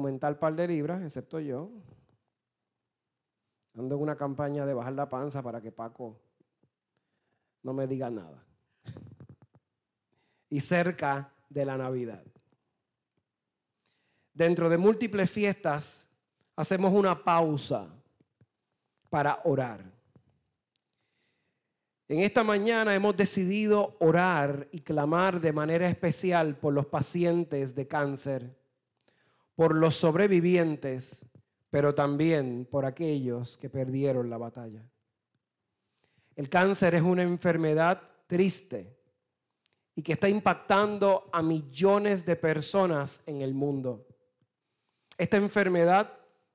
aumentar par de libras, excepto yo. Ando en una campaña de bajar la panza para que Paco no me diga nada. y cerca de la Navidad. Dentro de múltiples fiestas hacemos una pausa para orar. En esta mañana hemos decidido orar y clamar de manera especial por los pacientes de cáncer, por los sobrevivientes, pero también por aquellos que perdieron la batalla. El cáncer es una enfermedad triste y que está impactando a millones de personas en el mundo. Esta enfermedad,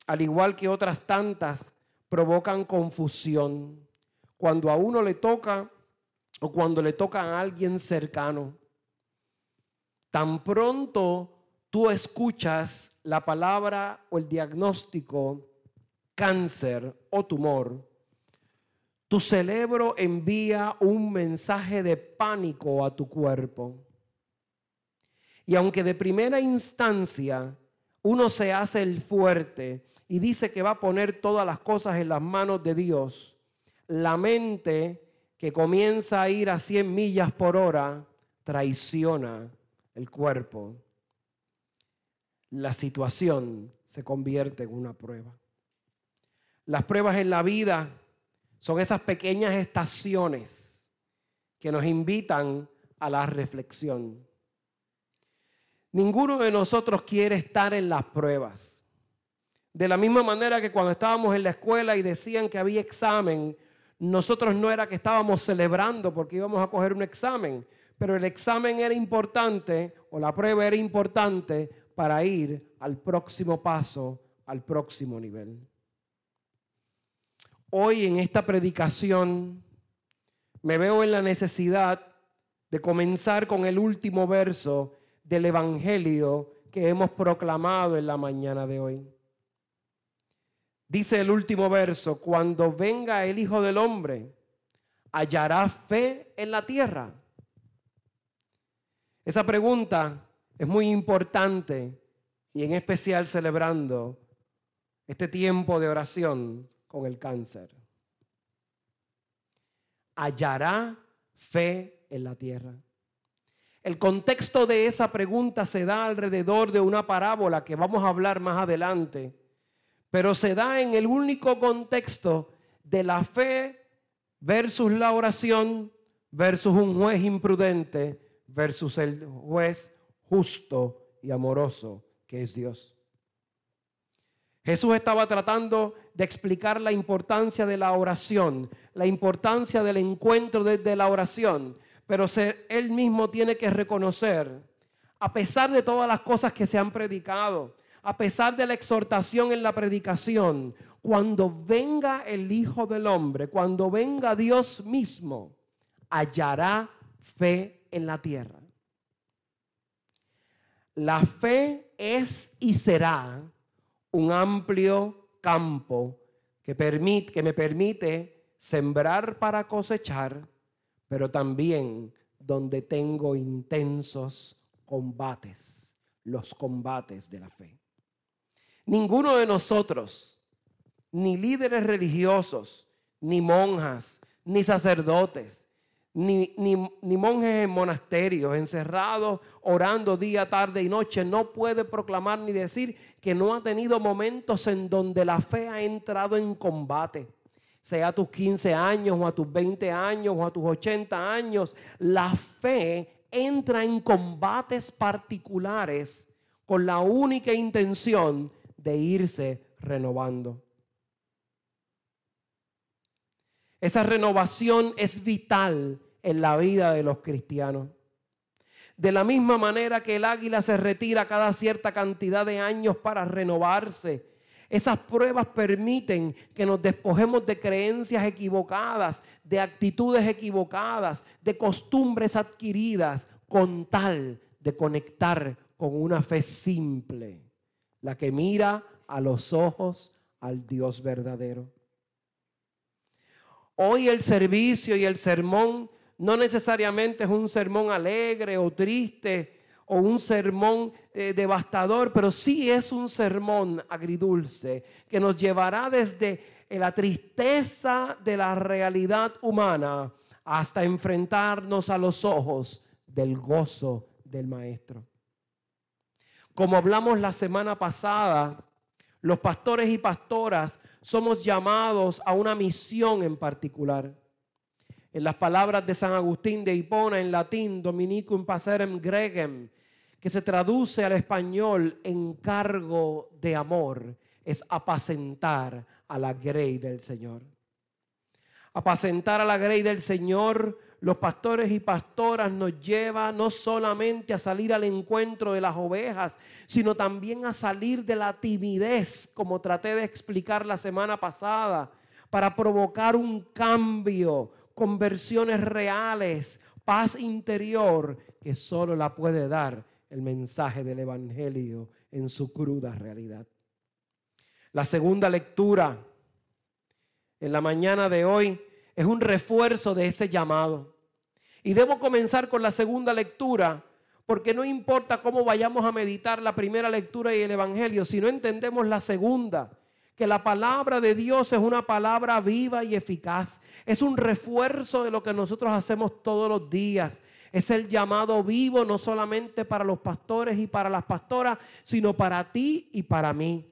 al igual que otras tantas, provocan confusión cuando a uno le toca o cuando le toca a alguien cercano. Tan pronto tú escuchas la palabra o el diagnóstico cáncer o tumor, tu cerebro envía un mensaje de pánico a tu cuerpo. Y aunque de primera instancia uno se hace el fuerte y dice que va a poner todas las cosas en las manos de Dios, la mente que comienza a ir a 100 millas por hora traiciona el cuerpo. La situación se convierte en una prueba. Las pruebas en la vida son esas pequeñas estaciones que nos invitan a la reflexión. Ninguno de nosotros quiere estar en las pruebas. De la misma manera que cuando estábamos en la escuela y decían que había examen, nosotros no era que estábamos celebrando porque íbamos a coger un examen, pero el examen era importante o la prueba era importante para ir al próximo paso, al próximo nivel hoy en esta predicación me veo en la necesidad de comenzar con el último verso del Evangelio que hemos proclamado en la mañana de hoy. Dice el último verso, cuando venga el Hijo del Hombre, ¿hallará fe en la tierra? Esa pregunta es muy importante y en especial celebrando este tiempo de oración con el cáncer. Hallará fe en la tierra. El contexto de esa pregunta se da alrededor de una parábola que vamos a hablar más adelante, pero se da en el único contexto de la fe versus la oración versus un juez imprudente versus el juez justo y amoroso que es Dios. Jesús estaba tratando de explicar la importancia de la oración, la importancia del encuentro desde la oración, pero él mismo tiene que reconocer, a pesar de todas las cosas que se han predicado, a pesar de la exhortación en la predicación, cuando venga el Hijo del Hombre, cuando venga Dios mismo, hallará fe en la tierra. La fe es y será un amplio campo que, que me permite sembrar para cosechar, pero también donde tengo intensos combates, los combates de la fe. Ninguno de nosotros, ni líderes religiosos, ni monjas, ni sacerdotes, ni, ni, monjes en monasterios, encerrados, orando día, tarde y noche, no puede proclamar ni decir que no ha tenido momentos en donde la fe ha entrado en combate. Sea a tus 15 años o a tus 20 años o a tus 80 años, la fe entra en combates particulares con la única intención de irse renovando. Esa renovación es vital en la vida de los cristianos. De la misma manera que el águila se retira cada cierta cantidad de años para renovarse, esas pruebas permiten que nos despojemos de creencias equivocadas, de actitudes equivocadas, de costumbres adquiridas, con tal de conectar con una fe simple, la que mira a los ojos al Dios verdadero. Hoy el servicio y el sermón no necesariamente es un sermón alegre o triste o un sermón eh, devastador, pero sí es un sermón agridulce que nos llevará desde la tristeza de la realidad humana hasta enfrentarnos a los ojos del gozo del Maestro. Como hablamos la semana pasada, los pastores y pastoras somos llamados a una misión en particular. En las palabras de San Agustín de Hipona en latín, Dominicum Passerem Gregem, que se traduce al español encargo de amor, es apacentar a la grey del Señor. Apacentar a la grey del Señor los pastores y pastoras nos lleva no solamente a salir al encuentro de las ovejas, sino también a salir de la timidez, como traté de explicar la semana pasada, para provocar un cambio, conversiones reales, paz interior que solo la puede dar el mensaje del Evangelio en su cruda realidad. La segunda lectura en la mañana de hoy es un refuerzo de ese llamado. Y debo comenzar con la segunda lectura, porque no importa cómo vayamos a meditar la primera lectura y el Evangelio, si no entendemos la segunda, que la palabra de Dios es una palabra viva y eficaz. Es un refuerzo de lo que nosotros hacemos todos los días. Es el llamado vivo no solamente para los pastores y para las pastoras, sino para ti y para mí.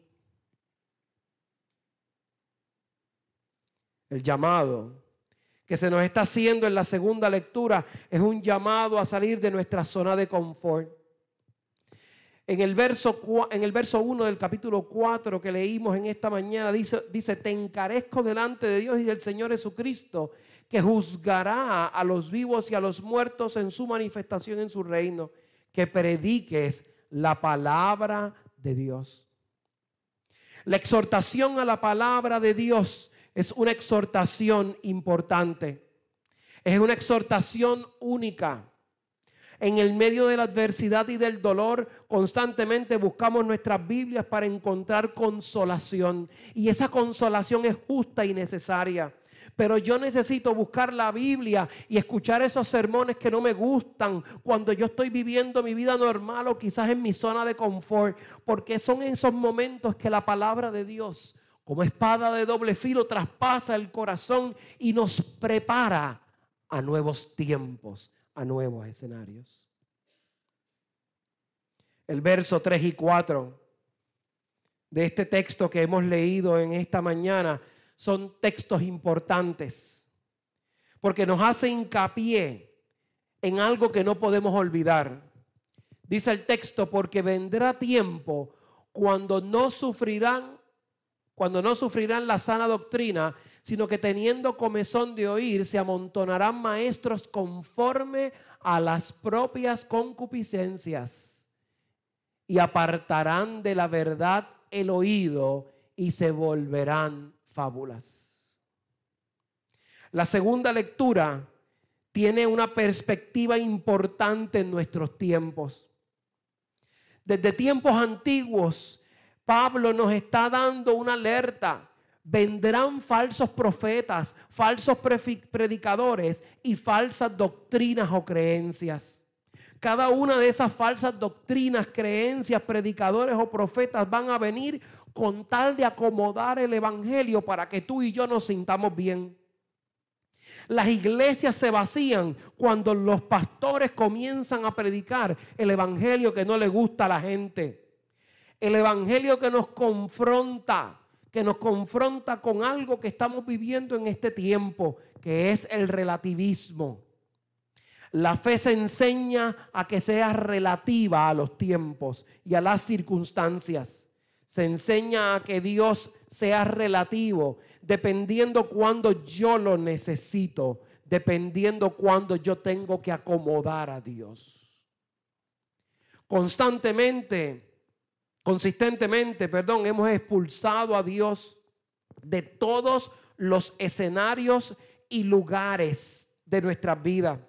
El llamado que se nos está haciendo en la segunda lectura es un llamado a salir de nuestra zona de confort. En el verso, en el verso 1 del capítulo 4 que leímos en esta mañana dice, dice, te encarezco delante de Dios y del Señor Jesucristo, que juzgará a los vivos y a los muertos en su manifestación en su reino, que prediques la palabra de Dios. La exhortación a la palabra de Dios es una exhortación importante. Es una exhortación única. En el medio de la adversidad y del dolor, constantemente buscamos nuestras Biblias para encontrar consolación. Y esa consolación es justa y necesaria. Pero yo necesito buscar la Biblia y escuchar esos sermones que no me gustan cuando yo estoy viviendo mi vida normal o quizás en mi zona de confort. Porque son esos momentos que la palabra de Dios como espada de doble filo, traspasa el corazón y nos prepara a nuevos tiempos, a nuevos escenarios. El verso 3 y 4 de este texto que hemos leído en esta mañana son textos importantes, porque nos hace hincapié en algo que no podemos olvidar. Dice el texto, porque vendrá tiempo cuando no sufrirán cuando no sufrirán la sana doctrina, sino que teniendo comezón de oír, se amontonarán maestros conforme a las propias concupiscencias y apartarán de la verdad el oído y se volverán fábulas. La segunda lectura tiene una perspectiva importante en nuestros tiempos. Desde tiempos antiguos, Pablo nos está dando una alerta. Vendrán falsos profetas, falsos predicadores y falsas doctrinas o creencias. Cada una de esas falsas doctrinas, creencias, predicadores o profetas van a venir con tal de acomodar el Evangelio para que tú y yo nos sintamos bien. Las iglesias se vacían cuando los pastores comienzan a predicar el Evangelio que no le gusta a la gente el Evangelio que nos confronta, que nos confronta con algo que estamos viviendo en este tiempo, que es el relativismo. La fe se enseña a que sea relativa a los tiempos y a las circunstancias. Se enseña a que Dios sea relativo, dependiendo cuando yo lo necesito, dependiendo cuando yo tengo que acomodar a Dios. Constantemente consistentemente, perdón, hemos expulsado a Dios de todos los escenarios y lugares de nuestra vida.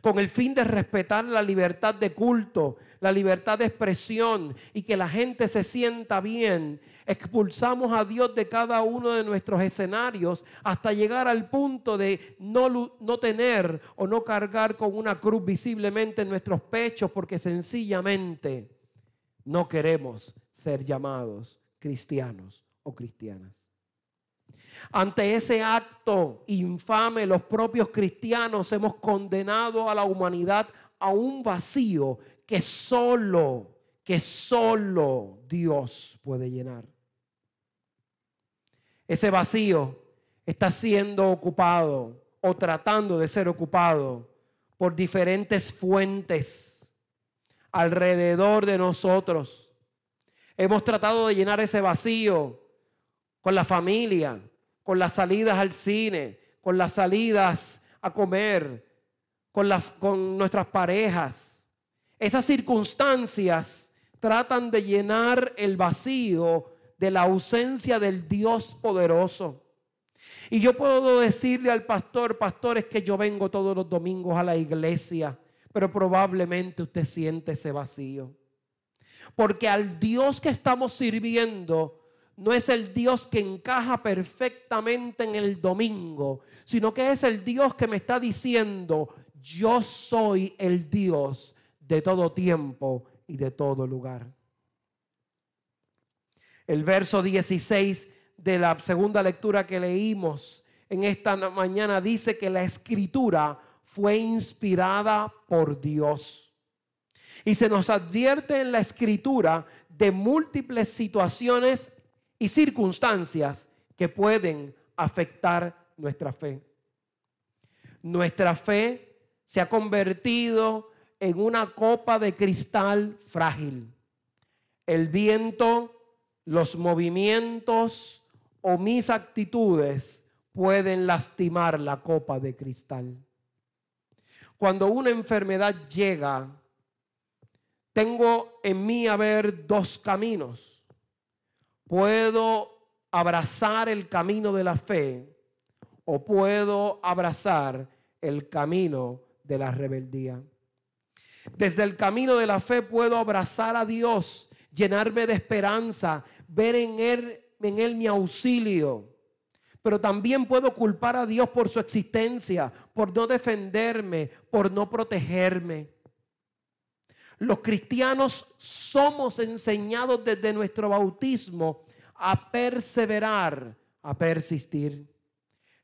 con el fin de respetar la libertad de culto, la libertad de expresión y que la gente se sienta bien, expulsamos a Dios de cada uno de nuestros escenarios hasta llegar al punto de no, no tener o no cargar con una cruz visiblemente en nuestros pechos porque sencillamente no queremos ser llamados cristianos o cristianas. Ante ese acto infame, los propios cristianos hemos condenado a la humanidad a un vacío que solo, que solo Dios puede llenar. Ese vacío está siendo ocupado o tratando de ser ocupado por diferentes fuentes alrededor de nosotros. Hemos tratado de llenar ese vacío con la familia, con las salidas al cine, con las salidas a comer, con, con nuestras parejas. Esas circunstancias tratan de llenar el vacío de la ausencia del Dios poderoso. Y yo puedo decirle al pastor, pastor, es que yo vengo todos los domingos a la iglesia, pero probablemente usted siente ese vacío. Porque al Dios que estamos sirviendo no es el Dios que encaja perfectamente en el domingo, sino que es el Dios que me está diciendo, yo soy el Dios de todo tiempo y de todo lugar. El verso 16 de la segunda lectura que leímos en esta mañana dice que la escritura fue inspirada por Dios. Y se nos advierte en la escritura de múltiples situaciones y circunstancias que pueden afectar nuestra fe. Nuestra fe se ha convertido en una copa de cristal frágil. El viento, los movimientos o mis actitudes pueden lastimar la copa de cristal. Cuando una enfermedad llega, tengo en mí a ver dos caminos Puedo abrazar el camino de la fe o puedo abrazar el camino de la rebeldía. Desde el camino de la fe puedo abrazar a Dios, llenarme de esperanza, ver en Él, en él mi auxilio. Pero también puedo culpar a Dios por su existencia, por no defenderme, por no protegerme. Los cristianos somos enseñados desde nuestro bautismo a perseverar, a persistir.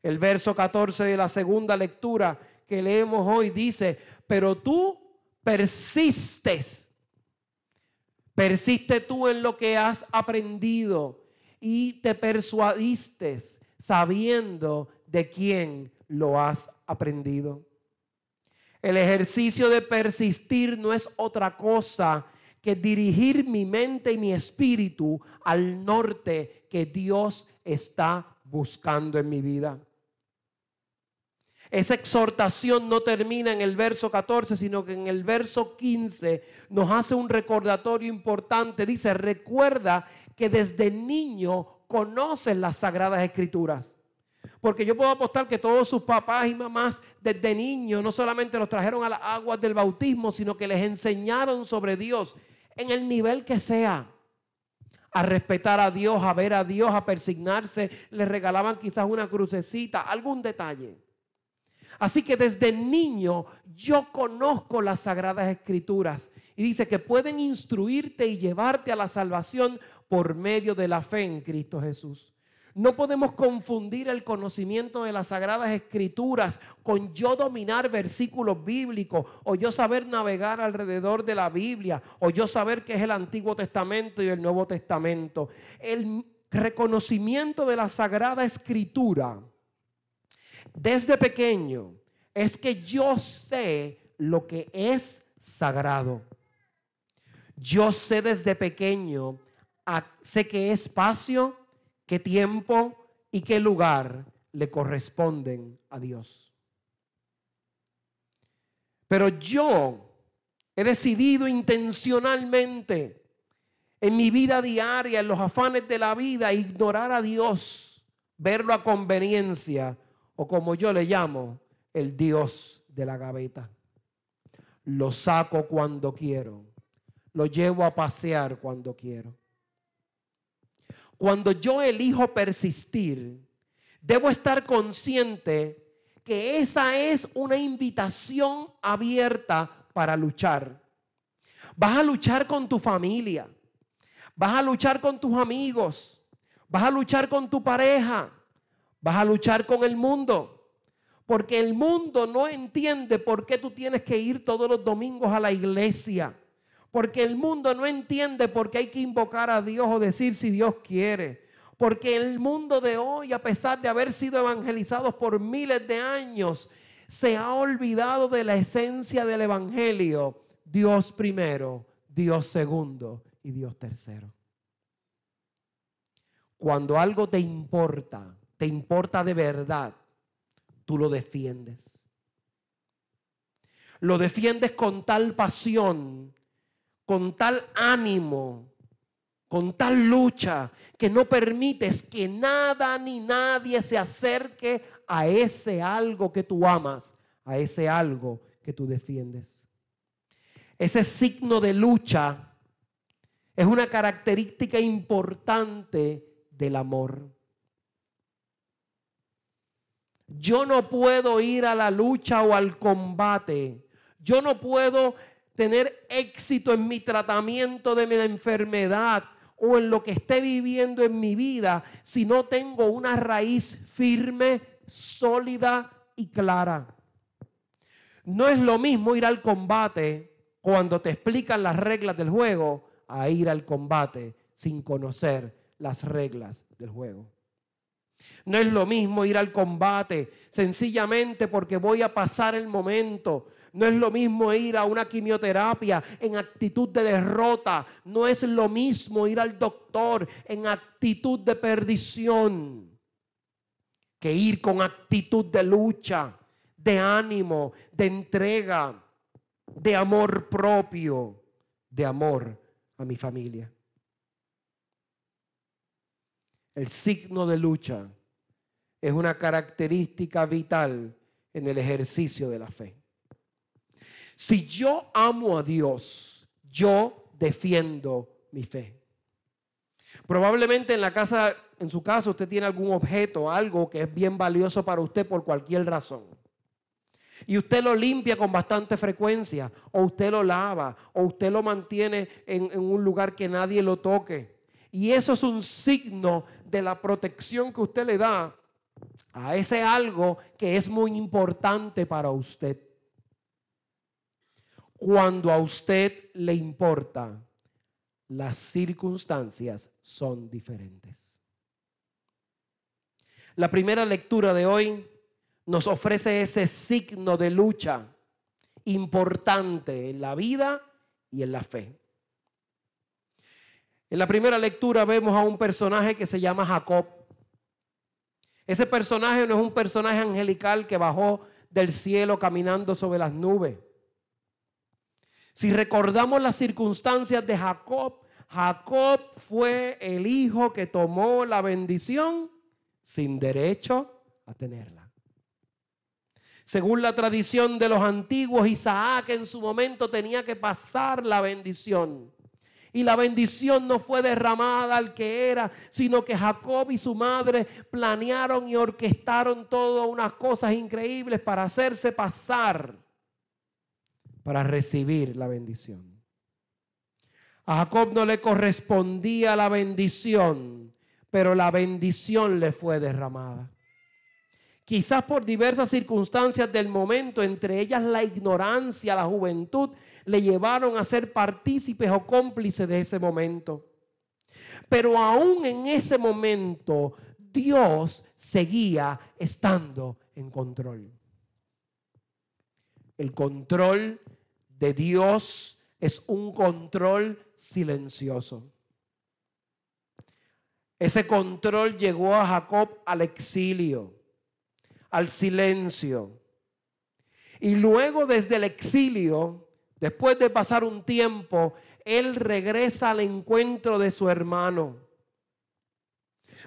El verso 14 de la segunda lectura que leemos hoy dice, pero tú persistes. Persiste tú en lo que has aprendido y te persuadiste sabiendo de quién lo has aprendido. El ejercicio de persistir no es otra cosa que dirigir mi mente y mi espíritu al norte que Dios está buscando en mi vida. Esa exhortación no termina en el verso 14, sino que en el verso 15 nos hace un recordatorio importante. Dice, recuerda que desde niño conoces las sagradas escrituras. Porque yo puedo apostar que todos sus papás y mamás desde niños no solamente los trajeron a las aguas del bautismo, sino que les enseñaron sobre Dios en el nivel que sea. A respetar a Dios, a ver a Dios, a persignarse. Les regalaban quizás una crucecita, algún detalle. Así que desde niño yo conozco las sagradas escrituras y dice que pueden instruirte y llevarte a la salvación por medio de la fe en Cristo Jesús. No podemos confundir el conocimiento de las sagradas escrituras con yo dominar versículos bíblicos o yo saber navegar alrededor de la Biblia o yo saber qué es el Antiguo Testamento y el Nuevo Testamento. El reconocimiento de la sagrada escritura desde pequeño es que yo sé lo que es sagrado. Yo sé desde pequeño, sé es espacio, qué tiempo y qué lugar le corresponden a Dios. Pero yo he decidido intencionalmente en mi vida diaria, en los afanes de la vida, ignorar a Dios, verlo a conveniencia o como yo le llamo, el Dios de la gaveta. lo saco cuando quiero, lo llevo a pasear cuando quiero. Cuando yo elijo persistir, debo estar consciente que esa es una invitación abierta para luchar. Vas a luchar con tu familia, vas a luchar con tus amigos, vas a luchar con tu pareja, vas a luchar con el mundo. Porque el mundo no entiende por qué tú tienes que ir todos los domingos a la iglesia. Porque el mundo no entiende por qué hay que invocar a Dios o decir si Dios quiere. Porque el mundo de hoy, a pesar de haber sido evangelizados por miles de años, se ha olvidado de la esencia del Evangelio. Dios primero, Dios segundo y Dios tercero. Cuando algo te importa, te importa de verdad, tú lo defiendes. Lo defiendes con tal pasión, con tal ánimo, con tal lucha, que no permites que nada ni nadie se acerque a ese algo que tú amas, a ese algo que tú defiendes. Ese signo de lucha es una característica importante del amor. Yo no puedo ir a la lucha o al combate. Yo no puedo tener éxito en mi tratamiento de mi enfermedad o en lo que esté viviendo en mi vida si no tengo una raíz firme, sólida y clara. No es lo mismo ir al combate cuando te explican las reglas del juego a ir al combate sin conocer las reglas del juego. No es lo mismo ir al combate sencillamente porque voy a pasar el momento. No es lo mismo ir a una quimioterapia en actitud de derrota. No es lo mismo ir al doctor en actitud de perdición que ir con actitud de lucha, de ánimo, de entrega, de amor propio, de amor a mi familia. El signo de lucha es una característica vital en el ejercicio de la fe. Si yo amo a Dios, yo defiendo mi fe. Probablemente en la casa, en su casa, usted tiene algún objeto, algo que es bien valioso para usted por cualquier razón. Y usted lo limpia con bastante frecuencia, o usted lo lava, o usted lo mantiene en, en un lugar que nadie lo toque. Y eso es un signo de la protección que usted le da a ese algo que es muy importante para usted. Cuando a usted le importa, las circunstancias son diferentes. La primera lectura de hoy nos ofrece ese signo de lucha importante en la vida y en la fe. En la primera lectura vemos a un personaje que se llama Jacob. Ese personaje no es un personaje angelical que bajó del cielo caminando sobre las nubes. Si recordamos las circunstancias de Jacob, Jacob fue el hijo que tomó la bendición sin derecho a tenerla. Según la tradición de los antiguos, Isaac en su momento tenía que pasar la bendición. Y la bendición no fue derramada al que era, sino que Jacob y su madre planearon y orquestaron todas unas cosas increíbles para hacerse pasar, para recibir la bendición. A Jacob no le correspondía la bendición, pero la bendición le fue derramada. Quizás por diversas circunstancias del momento, entre ellas la ignorancia, la juventud, le llevaron a ser partícipes o cómplices de ese momento. Pero aún en ese momento, Dios seguía estando en control. El control de Dios es un control silencioso. Ese control llegó a Jacob al exilio, al silencio. Y luego desde el exilio, Después de pasar un tiempo, él regresa al encuentro de su hermano.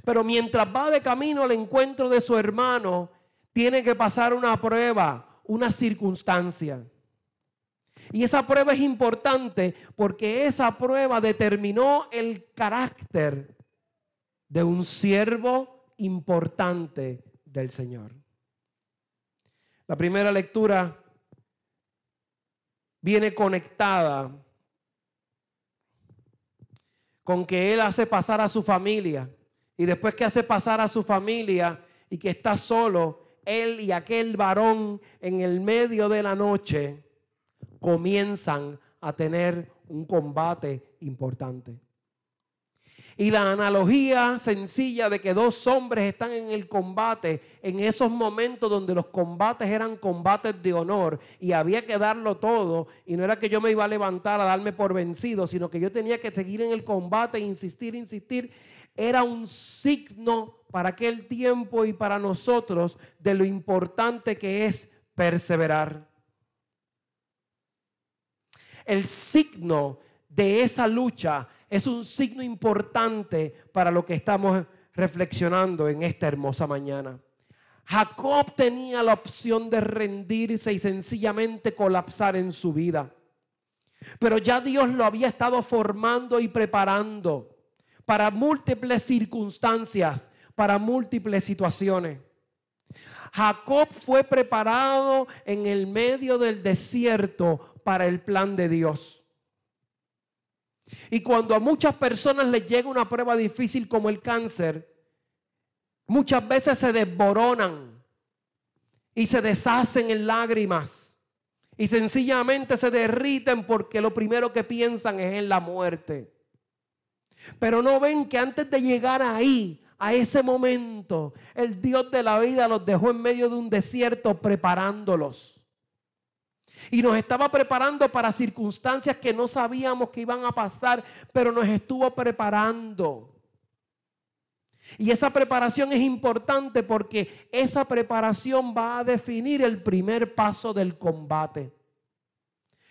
Pero mientras va de camino al encuentro de su hermano, tiene que pasar una prueba, una circunstancia. Y esa prueba es importante porque esa prueba determinó el carácter de un siervo importante del Señor. La primera lectura viene conectada con que Él hace pasar a su familia. Y después que hace pasar a su familia y que está solo, Él y aquel varón en el medio de la noche comienzan a tener un combate importante. Y la analogía sencilla de que dos hombres están en el combate, en esos momentos donde los combates eran combates de honor y había que darlo todo, y no era que yo me iba a levantar a darme por vencido, sino que yo tenía que seguir en el combate, insistir, insistir, era un signo para aquel tiempo y para nosotros de lo importante que es perseverar. El signo de esa lucha es un signo importante para lo que estamos reflexionando en esta hermosa mañana. Jacob tenía la opción de rendirse y sencillamente colapsar en su vida. Pero ya Dios lo había estado formando y preparando para múltiples circunstancias, para múltiples situaciones. Jacob fue preparado en el medio del desierto para el plan de Dios. Y cuando a muchas personas les llega una prueba difícil como el cáncer, muchas veces se desboronan y se deshacen en lágrimas y sencillamente se derriten porque lo primero que piensan es en la muerte. Pero no ven que antes de llegar ahí, a ese momento, el Dios de la vida los dejó en medio de un desierto preparándolos. Y nos estaba preparando para circunstancias que no sabíamos que iban a pasar, pero nos estuvo preparando. Y esa preparación es importante porque esa preparación va a definir el primer paso del combate.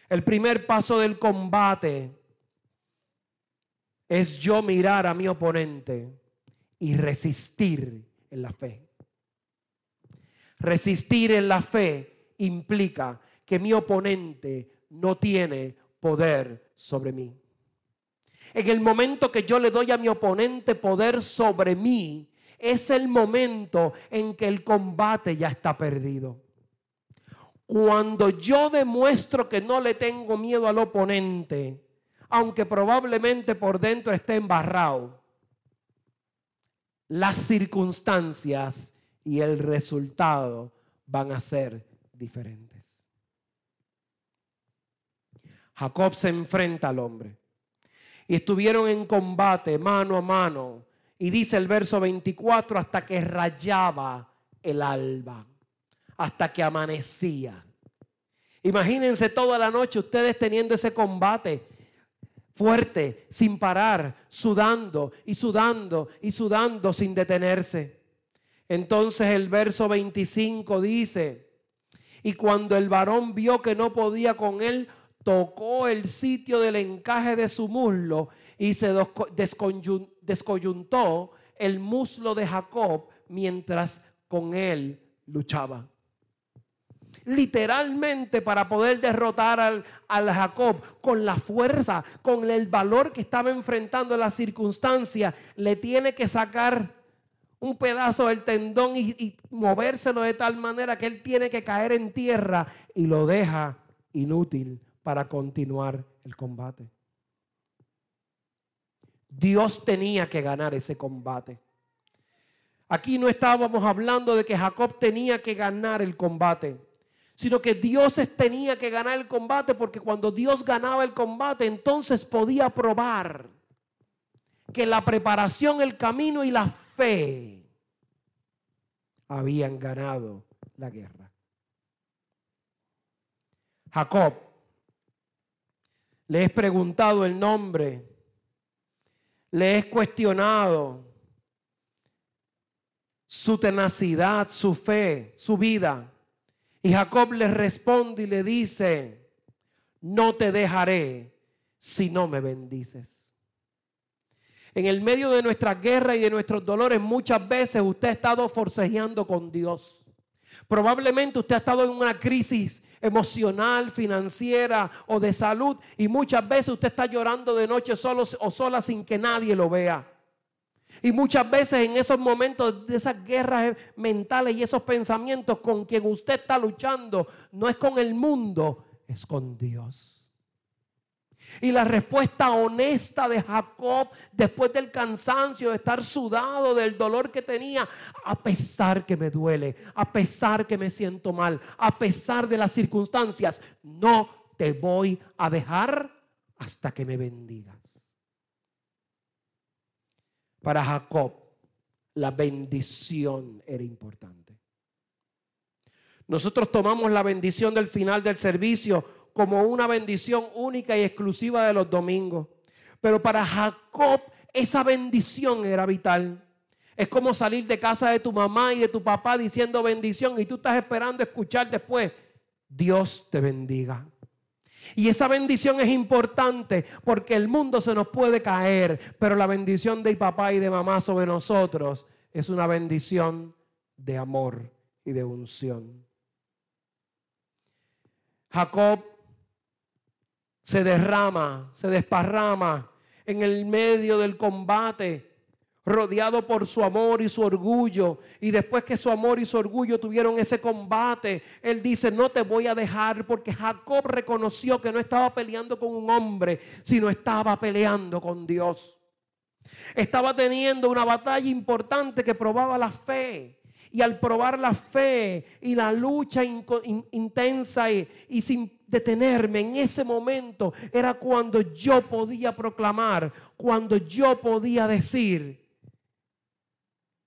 El primer paso del combate es yo mirar a mi oponente y resistir en la fe. Resistir en la fe implica que mi oponente no tiene poder sobre mí. En el momento que yo le doy a mi oponente poder sobre mí, es el momento en que el combate ya está perdido. Cuando yo demuestro que no le tengo miedo al oponente, aunque probablemente por dentro esté embarrado, las circunstancias y el resultado van a ser diferentes. Jacob se enfrenta al hombre. Y estuvieron en combate mano a mano. Y dice el verso 24, hasta que rayaba el alba, hasta que amanecía. Imagínense toda la noche ustedes teniendo ese combate fuerte, sin parar, sudando y sudando y sudando sin detenerse. Entonces el verso 25 dice, y cuando el varón vio que no podía con él, tocó el sitio del encaje de su muslo y se descoyuntó el muslo de Jacob mientras con él luchaba. Literalmente para poder derrotar al, Jacob con la fuerza, con el valor que estaba enfrentando en la circunstancia, le tiene que sacar un pedazo del tendón y, y movérselo de tal manera que él tiene que caer en tierra y lo deja inútil para continuar el combate. Dios tenía que ganar ese combate. Aquí no estábamos hablando de que Jacob tenía que ganar el combate, sino que Dios tenía que ganar el combate porque cuando Dios ganaba el combate, entonces podía probar que la preparación, el camino y la fe habían ganado la guerra. Jacob le he preguntado el nombre. Le he cuestionado su tenacidad, su fe, su vida. Y Jacob le responde y le dice, no te dejaré si no me bendices. En el medio de nuestra guerra y de nuestros dolores, muchas veces usted ha estado forcejeando con Dios. Probablemente usted ha estado en una crisis emocional, financiera o de salud. Y muchas veces usted está llorando de noche solo o sola sin que nadie lo vea. Y muchas veces en esos momentos de esas guerras mentales y esos pensamientos con quien usted está luchando, no es con el mundo, es con Dios. Y la respuesta honesta de Jacob después del cansancio, de estar sudado, del dolor que tenía, a pesar que me duele, a pesar que me siento mal, a pesar de las circunstancias, no te voy a dejar hasta que me bendigas. Para Jacob, la bendición era importante. Nosotros tomamos la bendición del final del servicio como una bendición única y exclusiva de los domingos. Pero para Jacob esa bendición era vital. Es como salir de casa de tu mamá y de tu papá diciendo bendición y tú estás esperando escuchar después, Dios te bendiga. Y esa bendición es importante porque el mundo se nos puede caer, pero la bendición de papá y de mamá sobre nosotros es una bendición de amor y de unción. Jacob se derrama, se desparrama en el medio del combate, rodeado por su amor y su orgullo. Y después que su amor y su orgullo tuvieron ese combate, él dice, no te voy a dejar porque Jacob reconoció que no estaba peleando con un hombre, sino estaba peleando con Dios. Estaba teniendo una batalla importante que probaba la fe. Y al probar la fe y la lucha intensa y, sin detenerme en ese momento, era cuando yo podía proclamar, cuando yo podía decir,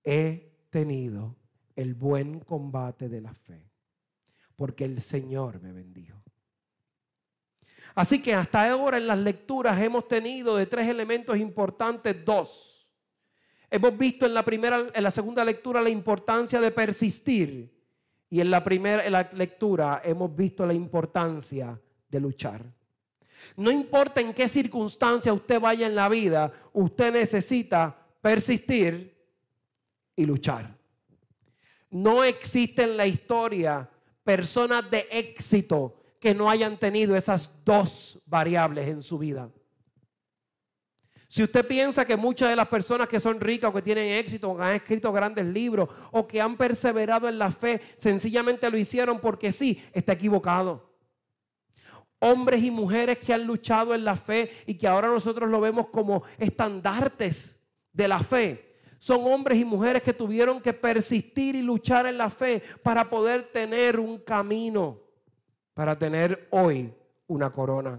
he tenido el buen combate de la fe, porque el Señor me bendijo. Así que hasta ahora en las lecturas hemos tenido de tres elementos importantes dos Hemos visto en la primera, en la segunda lectura la importancia de persistir y en la primera en la lectura hemos visto la importancia de luchar. No importa en qué circunstancia usted vaya en la vida, usted necesita persistir y luchar. No existe en la historia personas de éxito que no hayan tenido esas dos variables en su vida. Si usted piensa que muchas de las personas que son ricas o que tienen éxito o que han escrito grandes libros o que han perseverado en la fe, sencillamente lo hicieron porque sí, está equivocado. Hombres y mujeres que han luchado en la fe y que ahora nosotros lo vemos como estandartes de la fe. Son hombres y mujeres que tuvieron que persistir y luchar en la fe para poder tener un camino, para tener hoy una corona.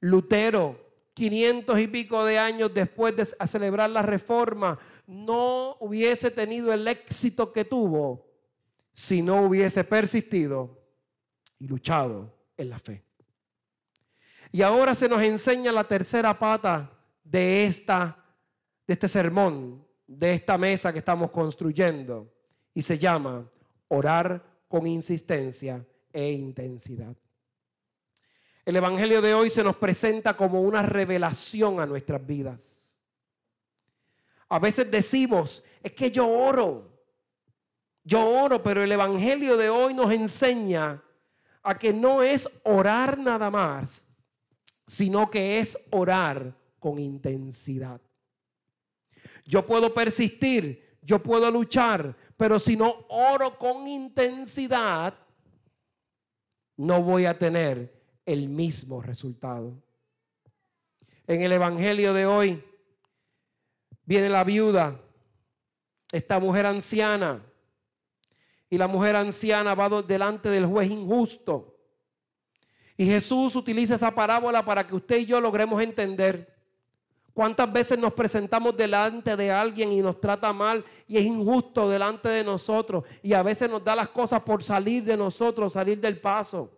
Lutero 500 y pico de años después de celebrar la reforma, no hubiese tenido el éxito que tuvo si no hubiese persistido y luchado en la fe. Y ahora se nos enseña la tercera pata de, esta, de este sermón, de esta mesa que estamos construyendo, y se llama orar con insistencia e intensidad. El Evangelio de hoy se nos presenta como una revelación a nuestras vidas. A veces decimos, es que yo oro, yo oro, pero el Evangelio de hoy nos enseña a que no es orar nada más, sino que es orar con intensidad. Yo puedo persistir, yo puedo luchar, pero si no oro con intensidad, no voy a tener el mismo resultado. En el Evangelio de hoy viene la viuda, esta mujer anciana, y la mujer anciana va delante del juez injusto. Y Jesús utiliza esa parábola para que usted y yo logremos entender cuántas veces nos presentamos delante de alguien y nos trata mal y es injusto delante de nosotros. Y a veces nos da las cosas por salir de nosotros, salir del paso.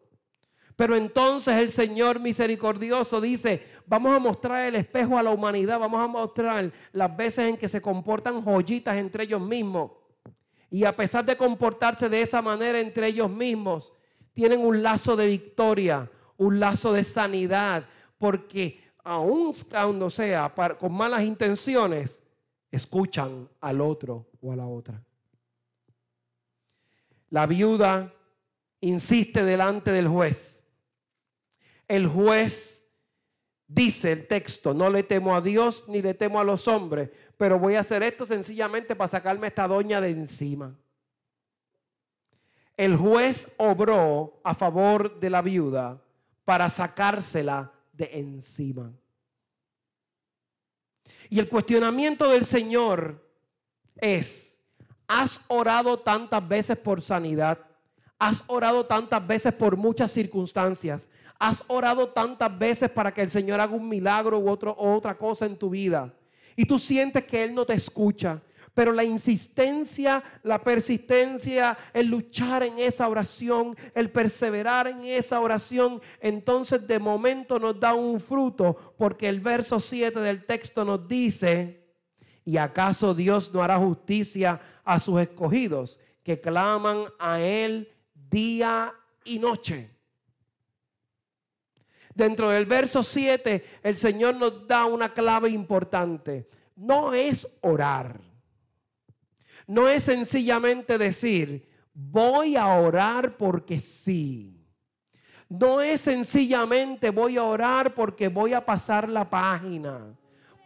Pero entonces el Señor misericordioso dice, vamos a mostrar el espejo a la humanidad, vamos a mostrar las veces en que se comportan joyitas entre ellos mismos. Y a pesar de comportarse de esa manera entre ellos mismos, tienen un lazo de victoria, un lazo de sanidad, porque aun cuando sea con malas intenciones, escuchan al otro o a la otra. La viuda insiste delante del juez. El juez dice el texto, no le temo a Dios ni le temo a los hombres, pero voy a hacer esto sencillamente para sacarme esta doña de encima. El juez obró a favor de la viuda para sacársela de encima. Y el cuestionamiento del Señor es, ¿has orado tantas veces por sanidad? Has orado tantas veces por muchas circunstancias. Has orado tantas veces para que el Señor haga un milagro u otro, otra cosa en tu vida. Y tú sientes que Él no te escucha. Pero la insistencia, la persistencia, el luchar en esa oración, el perseverar en esa oración, entonces de momento nos da un fruto. Porque el verso 7 del texto nos dice, ¿y acaso Dios no hará justicia a sus escogidos que claman a Él día y noche. Dentro del verso 7, el Señor nos da una clave importante. No es orar. No es sencillamente decir, voy a orar porque sí. No es sencillamente voy a orar porque voy a pasar la página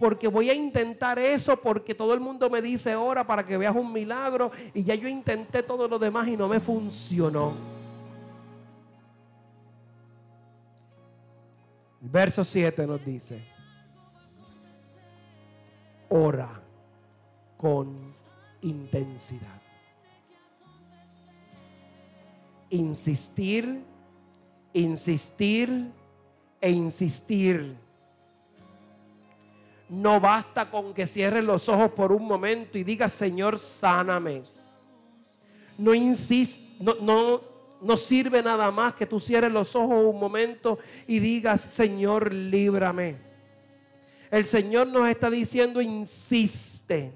porque voy a intentar eso porque todo el mundo me dice ora para que veas un milagro y ya yo intenté todo lo demás y no me funcionó. Verso 7 nos dice, ora con intensidad. Insistir, insistir e insistir no basta con que cierres los ojos por un momento y digas, Señor, sáname. No insist, no, no, no sirve nada más que tú cierres los ojos un momento y digas, Señor, líbrame. El Señor nos está diciendo, insiste.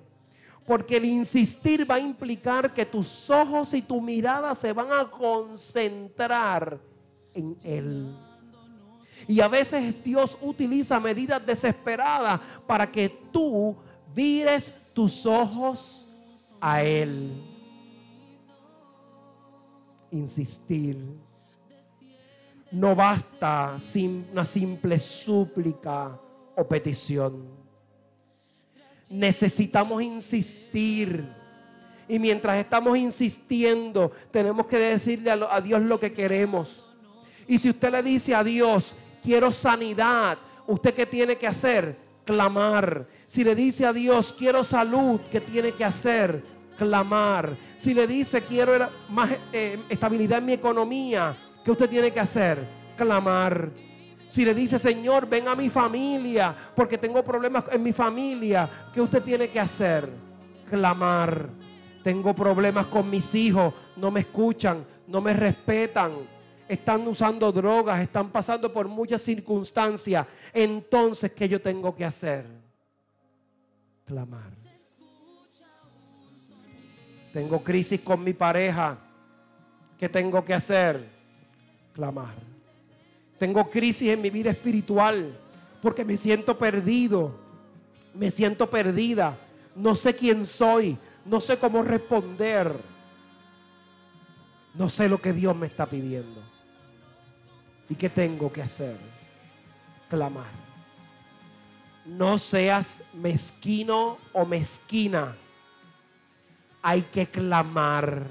Porque el insistir va a implicar que tus ojos y tu mirada se van a concentrar en Él. Y a veces Dios utiliza medidas desesperadas para que tú vires tus ojos a Él. Insistir. No basta una simple súplica o petición. Necesitamos insistir. Y mientras estamos insistiendo, tenemos que decirle a Dios lo que queremos. Y si usted le dice a Dios, quiero sanidad, ¿usted qué tiene que hacer? Clamar. Si le dice a Dios, quiero salud, ¿qué tiene que hacer? Clamar. Si le dice, quiero más eh, estabilidad en mi economía, ¿qué usted tiene que hacer? Clamar. Si le dice, Señor, ven a mi familia, porque tengo problemas en mi familia, ¿qué usted tiene que hacer? Clamar. Tengo problemas con mis hijos, no me escuchan, no me respetan están usando drogas, están pasando por muchas circunstancias. Entonces, ¿qué yo tengo que hacer? Clamar. Tengo crisis con mi pareja. ¿Qué tengo que hacer? Clamar. Tengo crisis en mi vida espiritual porque me siento perdido. Me siento perdida. No sé quién soy. No sé cómo responder. No sé lo que Dios me está pidiendo. ¿Y qué tengo que hacer? Clamar. No seas mezquino o mezquina. Hay que clamar.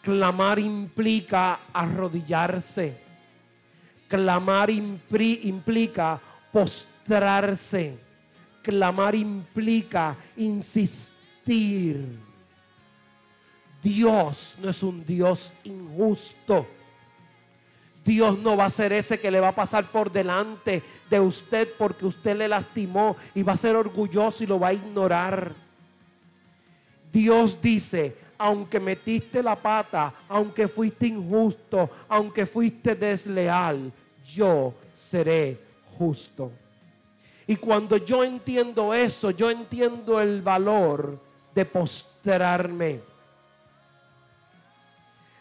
Clamar implica arrodillarse. Clamar implica postrarse. Clamar implica insistir. Dios no es un Dios injusto. Dios no va a ser ese que le va a pasar por delante de usted porque usted le lastimó y va a ser orgulloso y lo va a ignorar. Dios dice, aunque metiste la pata, aunque fuiste injusto, aunque fuiste desleal, yo seré justo. Y cuando yo entiendo eso, yo entiendo el valor de postrarme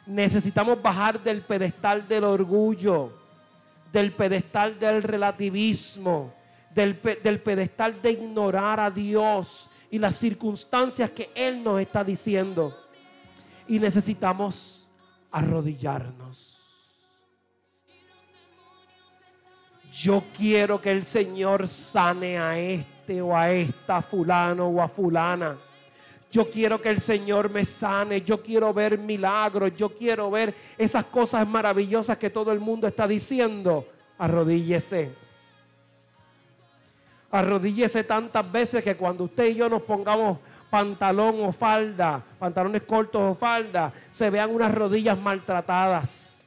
Necesitamos bajar del pedestal del orgullo, del pedestal del relativismo, del, pedestal de ignorar a Dios y las circunstancias que Él nos está diciendo. Y necesitamos arrodillarnos. Yo quiero que el Señor sane a este o a esta fulano o a fulana. Yo quiero que el Señor me sane. Yo quiero ver milagros. Yo quiero ver esas cosas maravillosas que todo el mundo está diciendo. Arrodíllese. Arrodíllese tantas veces que cuando usted y yo nos pongamos pantalón o falda, pantalones cortos o falda, se vean unas rodillas maltratadas.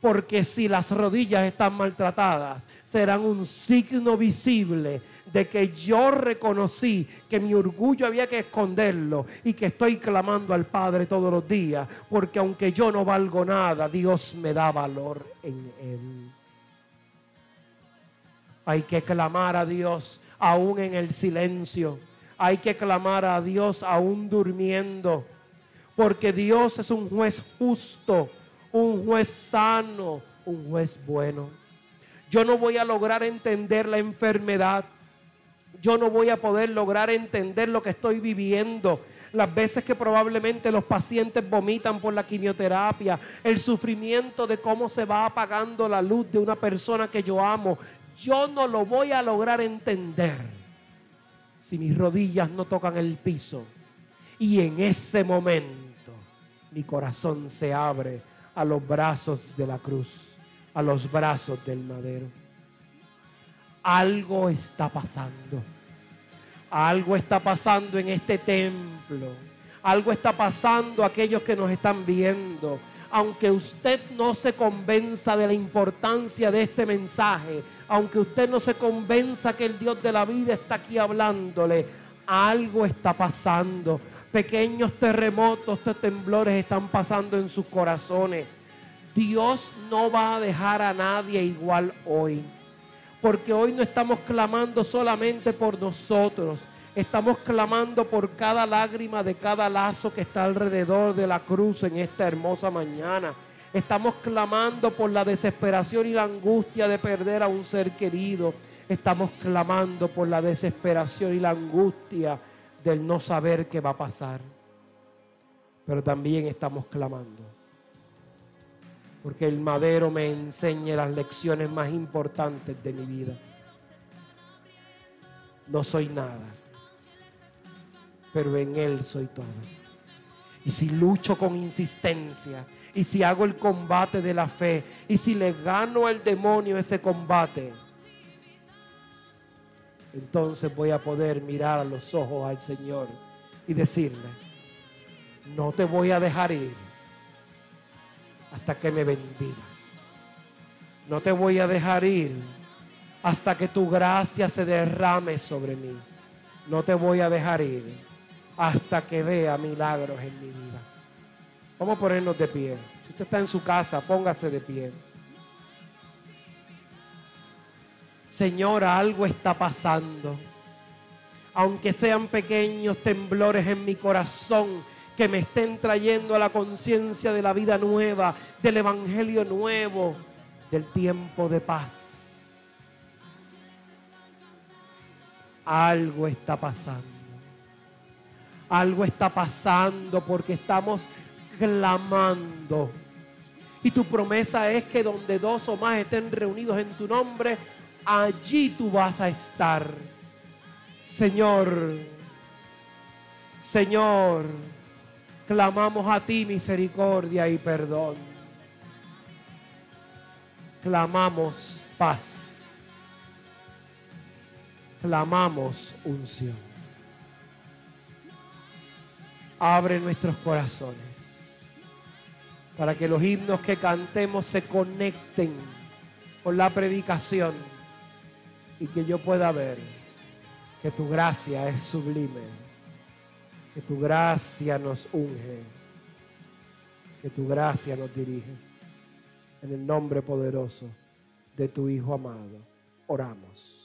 Porque si las rodillas están maltratadas, serán un signo visible de que yo reconocí que mi orgullo había que esconderlo y que estoy clamando al Padre todos los días, porque aunque yo no valgo nada, Dios me da valor en Él. Hay que clamar a Dios aún en el silencio. Hay que clamar a Dios aún durmiendo, porque Dios es un juez justo, un juez sano, un juez bueno. Yo no voy a lograr entender la enfermedad. Yo no voy a poder lograr entender lo que estoy viviendo. Las veces que probablemente los pacientes vomitan por la quimioterapia, el sufrimiento de cómo se va apagando la luz de una persona que yo amo, yo no lo voy a lograr entender si mis rodillas no tocan el piso. Y en ese momento mi corazón se abre a los brazos de la cruz a los brazos del madero. Algo está pasando. Algo está pasando en este templo. Algo está pasando a aquellos que nos están viendo. Aunque usted no se convenza de la importancia de este mensaje, aunque usted no se convenza que el Dios de la vida está aquí hablándole, algo está pasando. Pequeños terremotos, temblores están pasando en sus corazones Dios no va a dejar a nadie igual hoy. Porque hoy no estamos clamando solamente por nosotros. Estamos clamando por cada lágrima de cada lazo que está alrededor de la cruz en esta hermosa mañana. Estamos clamando por la desesperación y la angustia de perder a un ser querido. Estamos clamando por la desesperación y la angustia del no saber qué va a pasar. Pero también estamos clamando porque el madero me enseña las lecciones más importantes de mi vida. No soy nada, pero en Él soy todo. Y si lucho con insistencia, y si hago el combate de la fe, y si le gano al demonio ese combate, entonces voy a poder mirar a los ojos al Señor y decirle, no te voy a dejar ir hasta que me bendigas. No te voy a dejar ir hasta que tu gracia se derrame sobre mí. No te voy a dejar ir hasta que vea milagros en mi vida. Vamos a ponernos de pie. Si usted está en su casa, póngase de pie. Señor, algo está pasando. Aunque sean pequeños temblores en mi corazón, que me estén trayendo a la conciencia de la vida nueva, del evangelio nuevo, del tiempo de paz. Algo está pasando. Algo está pasando porque estamos clamando. Y tu promesa es que donde dos o más estén reunidos en tu nombre, allí tú vas a estar. Señor, Señor, Clamamos a ti misericordia y perdón. Clamamos paz. Clamamos unción. Abre nuestros corazones para que los himnos que cantemos se conecten con la predicación y que yo pueda ver que tu gracia es sublime que tu gracia nos unge. Que tu gracia nos dirige. En el nombre poderoso de tu Hijo amado, oramos.